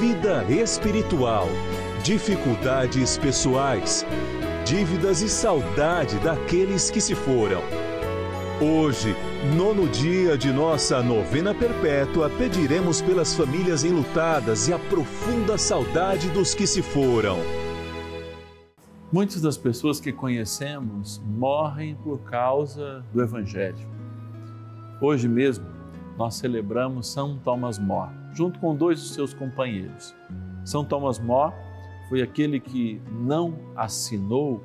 vida espiritual, dificuldades pessoais, dívidas e saudade daqueles que se foram. Hoje, nono dia de nossa novena perpétua, pediremos pelas famílias enlutadas e a profunda saudade dos que se foram. Muitas das pessoas que conhecemos morrem por causa do Evangelho. Hoje mesmo, nós celebramos São Thomas More, junto com dois dos seus companheiros. São Thomas More foi aquele que não assinou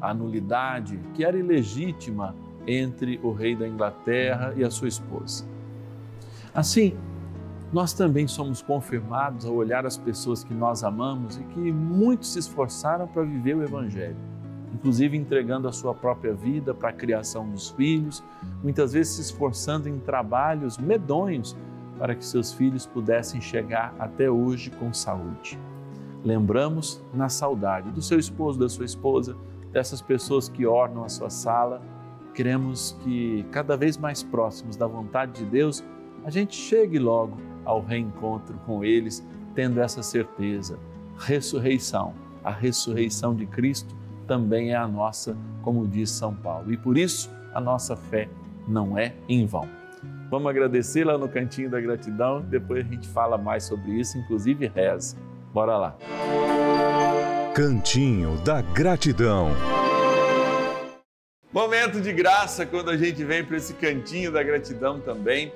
a nulidade que era ilegítima entre o rei da Inglaterra e a sua esposa. Assim, nós também somos confirmados ao olhar as pessoas que nós amamos e que muito se esforçaram para viver o Evangelho, inclusive entregando a sua própria vida para a criação dos filhos, muitas vezes se esforçando em trabalhos medonhos para que seus filhos pudessem chegar até hoje com saúde. Lembramos na saudade do seu esposo, da sua esposa, dessas pessoas que ornam a sua sala. Queremos que cada vez mais próximos da vontade de Deus, a gente chegue logo ao reencontro com eles, tendo essa certeza. Ressurreição, a ressurreição de Cristo também é a nossa, como diz São Paulo. E por isso a nossa fé não é em vão. Vamos agradecer lá no cantinho da gratidão, depois a gente fala mais sobre isso, inclusive reza. Bora lá. Cantinho da Gratidão. Momento de graça quando a gente vem para esse cantinho da gratidão também.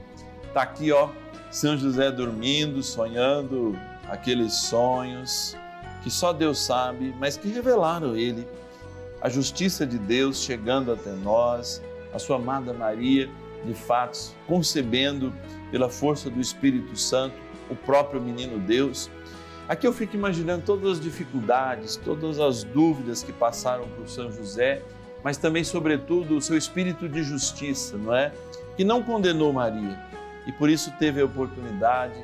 Tá aqui, ó, São José dormindo, sonhando aqueles sonhos que só Deus sabe, mas que revelaram ele. A justiça de Deus chegando até nós, a sua amada Maria, de fato, concebendo pela força do Espírito Santo o próprio menino Deus. Aqui eu fico imaginando todas as dificuldades, todas as dúvidas que passaram por São José, mas também, sobretudo, o seu espírito de justiça, não é? Que não condenou Maria e por isso teve a oportunidade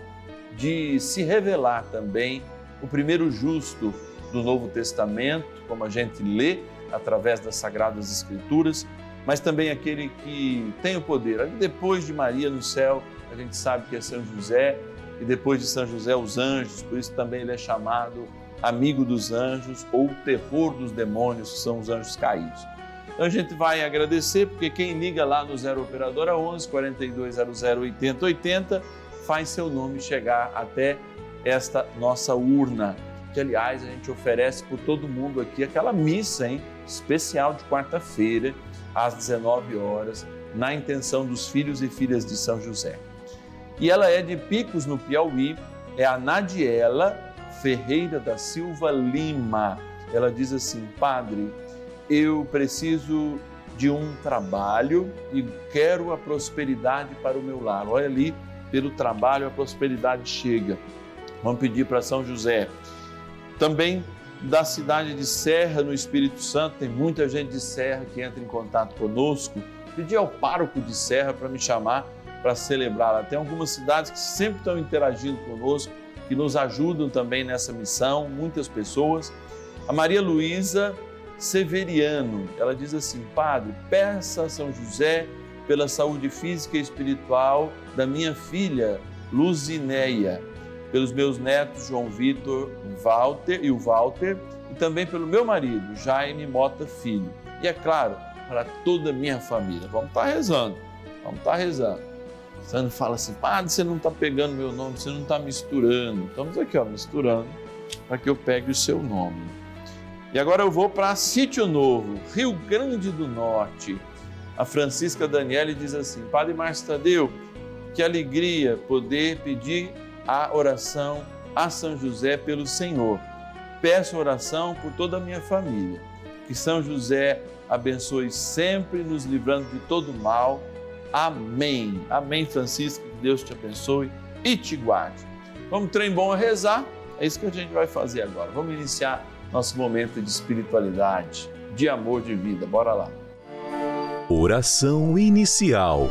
de se revelar também o primeiro justo do Novo Testamento, como a gente lê através das Sagradas Escrituras, mas também aquele que tem o poder. Depois de Maria no céu, a gente sabe que é São José, e depois de São José, os anjos, por isso também ele é chamado amigo dos anjos ou terror dos demônios, que são os anjos caídos. Então a gente vai agradecer, porque quem liga lá no Zero Operadora 11 4200 8080 faz seu nome chegar até esta nossa urna, que aliás a gente oferece por todo mundo aqui aquela missa, hein, especial de quarta-feira, às 19 horas, na intenção dos filhos e filhas de São José. E ela é de Picos, no Piauí, é a Nadiela Ferreira da Silva Lima. Ela diz assim: Padre, eu preciso de um trabalho e quero a prosperidade para o meu lar. Olha ali, pelo trabalho a prosperidade chega. Vamos pedir para São José. Também da cidade de Serra, no Espírito Santo, tem muita gente de Serra que entra em contato conosco. Pedi ao pároco de Serra para me chamar para celebrar. Tem algumas cidades que sempre estão interagindo conosco, que nos ajudam também nessa missão, muitas pessoas. A Maria Luísa Severiano, ela diz assim: Padre, peça a São José pela saúde física e espiritual da minha filha Luzinéia, pelos meus netos João Vitor, Walter e o Walter, e também pelo meu marido Jaime Mota Filho. E é claro, para toda a minha família. Vamos estar rezando, vamos estar rezando. Você fala assim, padre, você não está pegando meu nome, você não está misturando. Estamos aqui, ó, misturando, para que eu pegue o seu nome. E agora eu vou para Sítio Novo, Rio Grande do Norte. A Francisca Daniele diz assim: Padre Márcio Tadeu, que alegria poder pedir a oração a São José pelo Senhor. Peço oração por toda a minha família. Que São José abençoe sempre, nos livrando de todo mal. Amém. Amém, Francisco. Que Deus te abençoe e te guarde. Vamos, trem bom a rezar? É isso que a gente vai fazer agora. Vamos iniciar nosso momento de espiritualidade, de amor de vida. Bora lá. Oração inicial.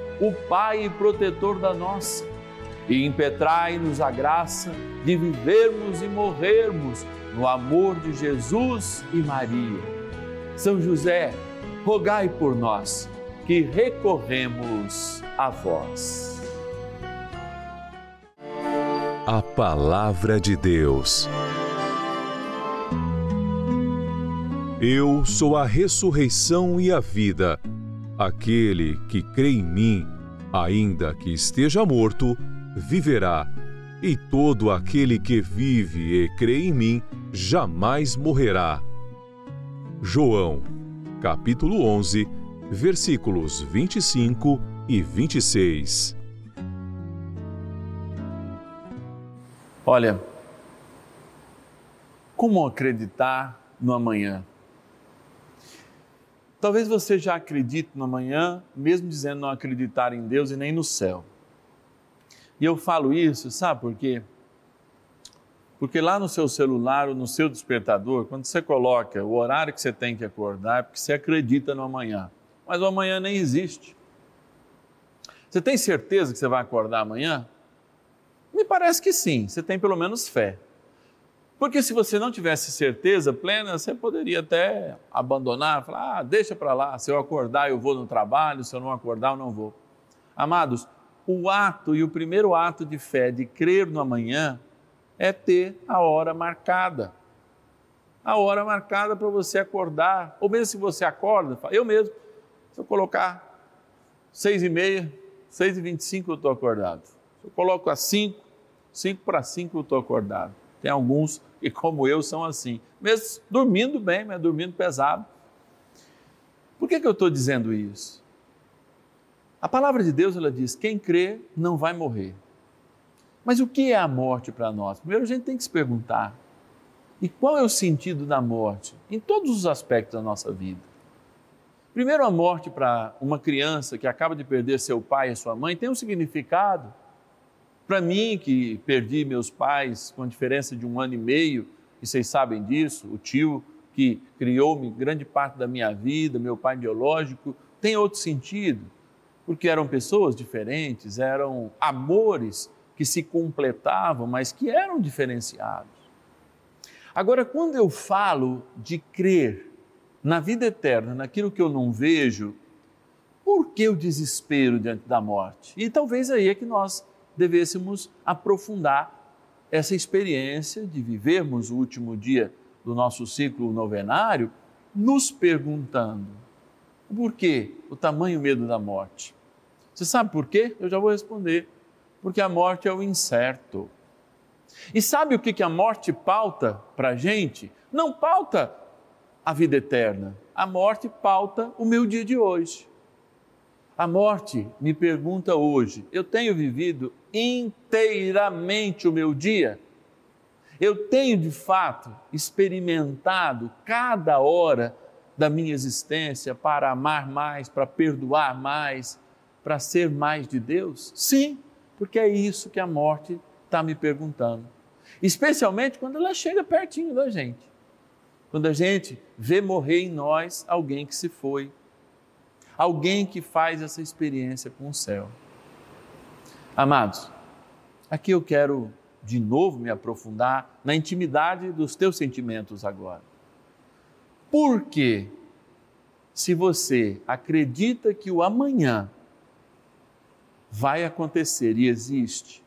o Pai protetor da nossa, e impetrai-nos a graça de vivermos e morrermos no amor de Jesus e Maria. São José, rogai por nós que recorremos a vós. A Palavra de Deus. Eu sou a ressurreição e a vida. Aquele que crê em mim, ainda que esteja morto, viverá. E todo aquele que vive e crê em mim, jamais morrerá. João, capítulo 11, versículos 25 e 26. Olha, como acreditar no amanhã? Talvez você já acredite no amanhã, mesmo dizendo não acreditar em Deus e nem no céu. E eu falo isso, sabe por quê? Porque lá no seu celular ou no seu despertador, quando você coloca o horário que você tem que acordar, é porque você acredita no amanhã. Mas o amanhã nem existe. Você tem certeza que você vai acordar amanhã? Me parece que sim, você tem pelo menos fé. Porque se você não tivesse certeza plena, você poderia até abandonar, falar, ah, deixa para lá, se eu acordar eu vou no trabalho, se eu não acordar eu não vou. Amados, o ato e o primeiro ato de fé de crer no amanhã é ter a hora marcada. A hora marcada para você acordar, ou mesmo se você acorda, eu mesmo, se eu colocar seis e meia, seis e vinte e cinco eu estou acordado. Se eu coloco às cinco, cinco para cinco eu estou acordado. Tem alguns e como eu são assim, mesmo dormindo bem, mas dormindo pesado. Por que, que eu estou dizendo isso? A palavra de Deus ela diz: quem crê não vai morrer. Mas o que é a morte para nós? Primeiro a gente tem que se perguntar: e qual é o sentido da morte em todos os aspectos da nossa vida? Primeiro, a morte para uma criança que acaba de perder seu pai e sua mãe tem um significado. Para mim, que perdi meus pais com a diferença de um ano e meio, e vocês sabem disso, o tio que criou-me grande parte da minha vida, meu pai biológico, tem outro sentido, porque eram pessoas diferentes, eram amores que se completavam, mas que eram diferenciados. Agora, quando eu falo de crer na vida eterna, naquilo que eu não vejo, por que o desespero diante da morte? E talvez aí é que nós devêssemos aprofundar essa experiência de vivermos o último dia do nosso ciclo novenário, nos perguntando: por que o tamanho medo da morte? Você sabe por quê? Eu já vou responder. Porque a morte é o incerto. E sabe o que a morte pauta para a gente? Não pauta a vida eterna. A morte pauta o meu dia de hoje. A morte me pergunta hoje: eu tenho vivido inteiramente o meu dia? Eu tenho de fato experimentado cada hora da minha existência para amar mais, para perdoar mais, para ser mais de Deus? Sim, porque é isso que a morte está me perguntando. Especialmente quando ela chega pertinho da gente quando a gente vê morrer em nós alguém que se foi, alguém que faz essa experiência com o céu. Amados, aqui eu quero de novo me aprofundar na intimidade dos teus sentimentos agora. Porque se você acredita que o amanhã vai acontecer e existe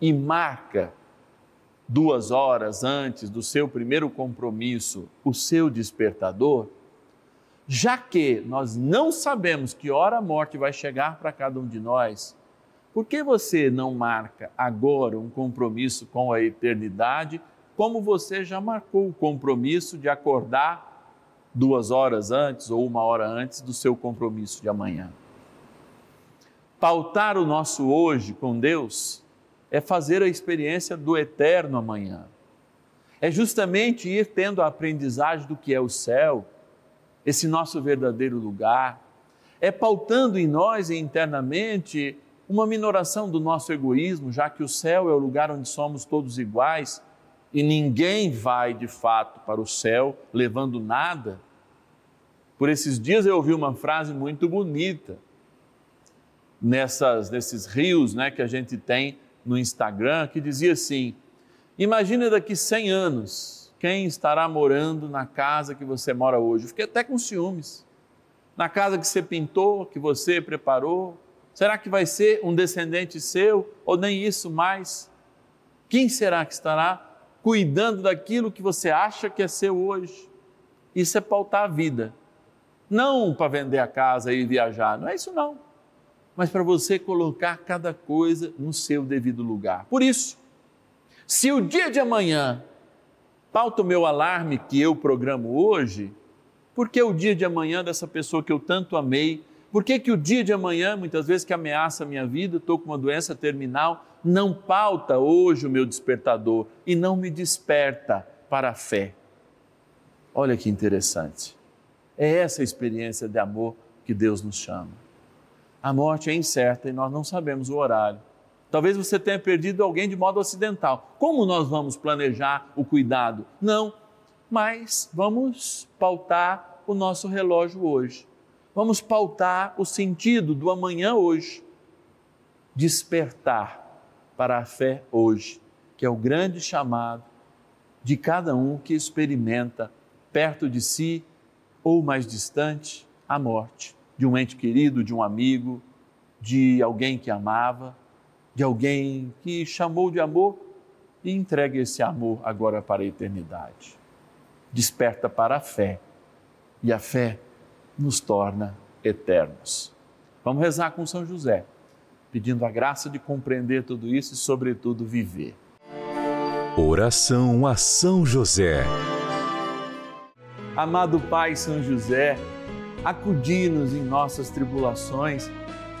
e marca duas horas antes do seu primeiro compromisso, o seu despertador, já que nós não sabemos que hora a morte vai chegar para cada um de nós, por que você não marca agora um compromisso com a eternidade, como você já marcou o compromisso de acordar duas horas antes ou uma hora antes do seu compromisso de amanhã? Pautar o nosso hoje com Deus é fazer a experiência do eterno amanhã. É justamente ir tendo a aprendizagem do que é o céu, esse nosso verdadeiro lugar. É pautando em nós e internamente uma minoração do nosso egoísmo, já que o céu é o lugar onde somos todos iguais e ninguém vai de fato para o céu levando nada. Por esses dias eu ouvi uma frase muito bonita nessas, nesses rios né, que a gente tem no Instagram que dizia assim: Imagina daqui 100 anos quem estará morando na casa que você mora hoje. Eu fiquei até com ciúmes. Na casa que você pintou, que você preparou. Será que vai ser um descendente seu ou nem isso mais? Quem será que estará cuidando daquilo que você acha que é seu hoje? Isso é pautar a vida. Não para vender a casa e viajar, não é isso não mas para você colocar cada coisa no seu devido lugar. Por isso, se o dia de amanhã pauta o meu alarme que eu programo hoje, por que o dia de amanhã dessa pessoa que eu tanto amei? Por que, que o dia de amanhã, muitas vezes que ameaça a minha vida, estou com uma doença terminal, não pauta hoje o meu despertador e não me desperta para a fé? Olha que interessante. É essa experiência de amor que Deus nos chama. A morte é incerta e nós não sabemos o horário. Talvez você tenha perdido alguém de modo acidental. Como nós vamos planejar o cuidado? Não, mas vamos pautar o nosso relógio hoje. Vamos pautar o sentido do amanhã hoje. Despertar para a fé hoje, que é o grande chamado de cada um que experimenta perto de si ou mais distante a morte de um ente querido, de um amigo, de alguém que amava, de alguém que chamou de amor e entrega esse amor agora para a eternidade. Desperta para a fé e a fé nos torna eternos. Vamos rezar com São José, pedindo a graça de compreender tudo isso e, sobretudo, viver. Oração a São José. Amado Pai São José, acudi-nos em nossas tribulações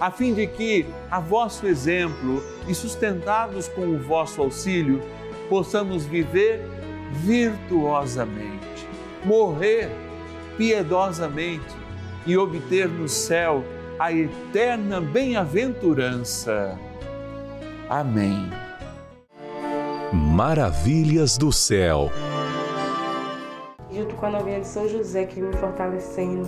a fim de que, a vosso exemplo e sustentados com o vosso auxílio, possamos viver virtuosamente, morrer piedosamente e obter no céu a eterna bem-aventurança. Amém. Maravilhas do céu. Junto com a novinha de São José que vem me fortalecendo,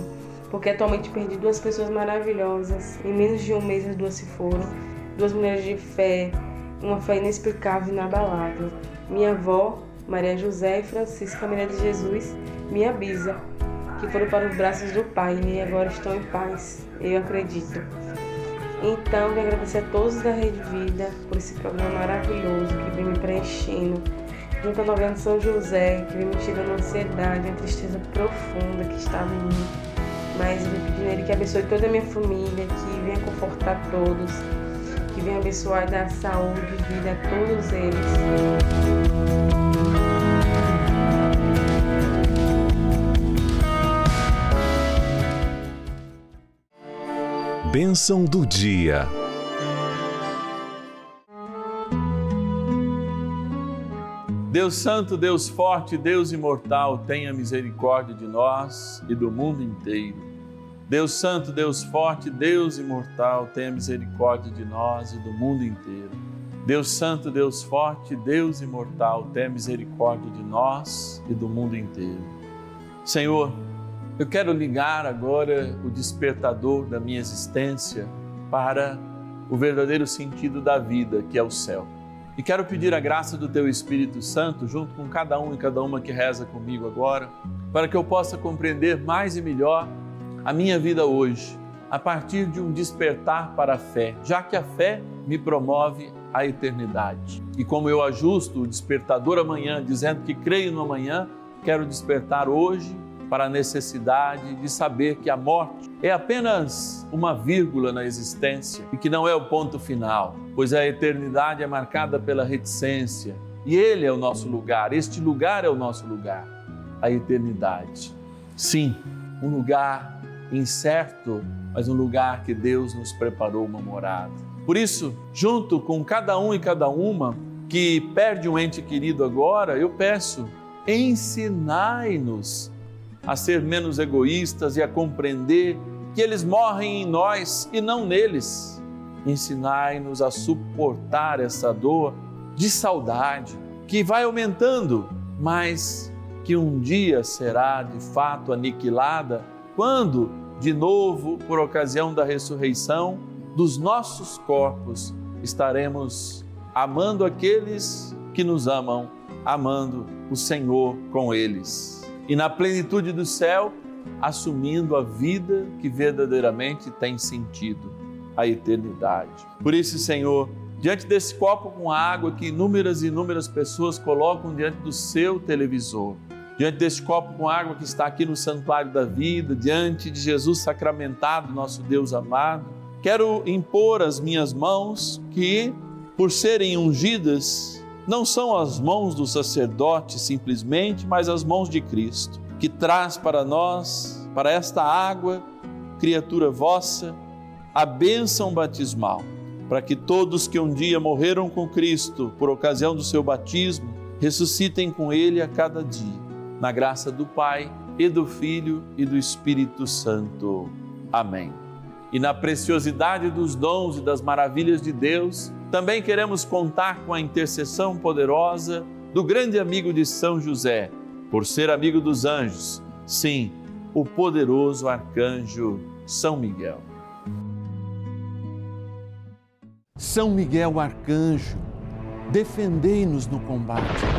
porque atualmente perdi duas pessoas maravilhosas. Em menos de um mês as duas se foram. Duas mulheres de fé, uma fé inexplicável e inabalável. Minha avó, Maria José e Francisca Maria de Jesus, minha bisa, que foram para os braços do Pai e agora estão em paz, eu acredito. Então, eu agradecer a todos da Rede Vida por esse programa maravilhoso que vem me preenchendo, junto à novena São José, que vem me tirando a ansiedade, a tristeza profunda que estava em mim. Mas eu pedindo Ele que abençoe toda a minha família, que venha confortar todos, que venha abençoar e dar saúde e vida a todos eles. Bênção do dia. Deus Santo, Deus Forte, Deus Imortal, tenha misericórdia de nós e do mundo inteiro. Deus Santo, Deus Forte, Deus Imortal, tenha misericórdia de nós e do mundo inteiro. Deus Santo, Deus Forte, Deus Imortal, tenha misericórdia de nós e do mundo inteiro. Senhor, eu quero ligar agora o despertador da minha existência para o verdadeiro sentido da vida, que é o céu. E quero pedir a graça do Teu Espírito Santo, junto com cada um e cada uma que reza comigo agora, para que eu possa compreender mais e melhor a minha vida hoje, a partir de um despertar para a fé, já que a fé me promove a eternidade. E como eu ajusto o despertador amanhã, dizendo que creio no amanhã, quero despertar hoje para a necessidade de saber que a morte é apenas uma vírgula na existência e que não é o ponto final, pois a eternidade é marcada pela reticência e Ele é o nosso lugar, este lugar é o nosso lugar, a eternidade. Sim, um lugar incerto, mas um lugar que Deus nos preparou uma morada. Por isso, junto com cada um e cada uma que perde um ente querido agora, eu peço, ensinai-nos a ser menos egoístas e a compreender que eles morrem em nós e não neles. Ensinai-nos a suportar essa dor de saudade que vai aumentando, mas que um dia será de fato aniquilada quando, de novo, por ocasião da ressurreição dos nossos corpos, estaremos amando aqueles que nos amam, amando o Senhor com eles e na plenitude do céu, assumindo a vida que verdadeiramente tem sentido, a eternidade. Por isso, Senhor, diante desse copo com água que inúmeras e inúmeras pessoas colocam diante do seu televisor, diante desse copo com água que está aqui no santuário da vida, diante de Jesus sacramentado, nosso Deus amado, quero impor as minhas mãos que, por serem ungidas, não são as mãos do sacerdote simplesmente, mas as mãos de Cristo, que traz para nós, para esta água, criatura vossa, a bênção batismal, para que todos que um dia morreram com Cristo por ocasião do seu batismo, ressuscitem com Ele a cada dia, na graça do Pai e do Filho e do Espírito Santo. Amém. E na preciosidade dos dons e das maravilhas de Deus, também queremos contar com a intercessão poderosa do grande amigo de São José, por ser amigo dos anjos, sim, o poderoso arcanjo São Miguel. São Miguel arcanjo, defendei-nos no combate.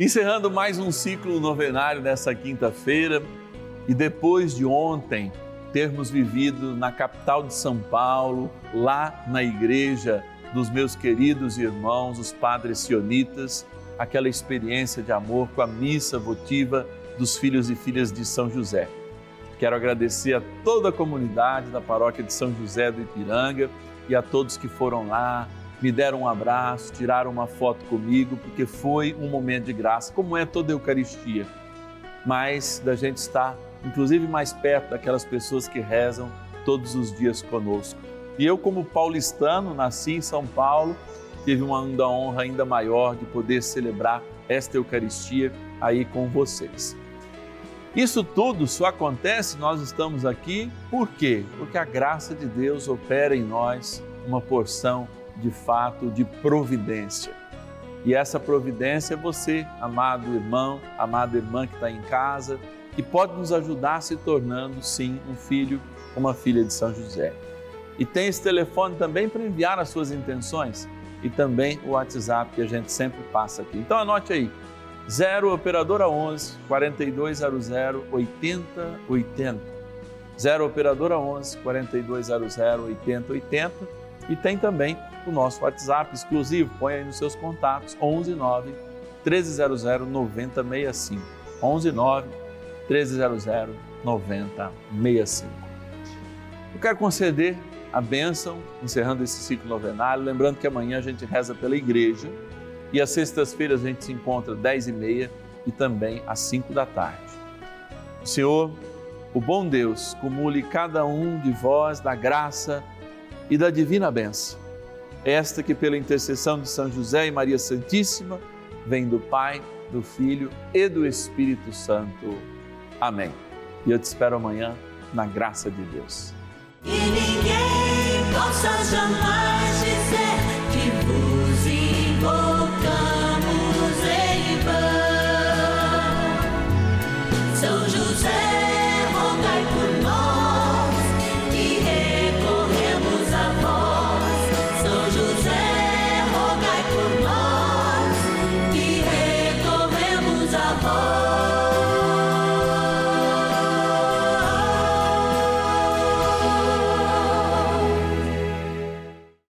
Encerrando mais um ciclo novenário nessa quinta-feira e depois de ontem termos vivido na capital de São Paulo, lá na igreja dos meus queridos irmãos, os padres sionitas, aquela experiência de amor com a missa votiva dos filhos e filhas de São José. Quero agradecer a toda a comunidade da paróquia de São José do Ipiranga e a todos que foram lá, me deram um abraço, tiraram uma foto comigo, porque foi um momento de graça, como é toda a Eucaristia. Mas da gente estar inclusive mais perto daquelas pessoas que rezam todos os dias conosco. E eu, como paulistano, nasci em São Paulo, tive uma honra ainda maior de poder celebrar esta Eucaristia aí com vocês. Isso tudo só acontece, nós estamos aqui, por quê? Porque a graça de Deus opera em nós uma porção de fato de providência. E essa providência é você, amado irmão, amada irmã que está em casa, que pode nos ajudar se tornando, sim, um filho, uma filha de São José. E tem esse telefone também para enviar as suas intenções e também o WhatsApp que a gente sempre passa aqui. Então anote aí, 0 operadora 11 4200 8080. 0 operadora 11 4200 8080 e tem também o nosso WhatsApp exclusivo, põe aí nos seus contatos 11 9 1300 9065. 11 9 1300 9065. Eu quero conceder a bênção, encerrando esse ciclo novenário, lembrando que amanhã a gente reza pela igreja e às sextas-feiras a gente se encontra às 10 e também às 5 da tarde. Senhor, o bom Deus, cumule cada um de vós da graça e da divina bênção. Esta que pela intercessão de São José e Maria Santíssima vem do Pai, do Filho e do Espírito Santo. Amém. E eu te espero amanhã na graça de Deus.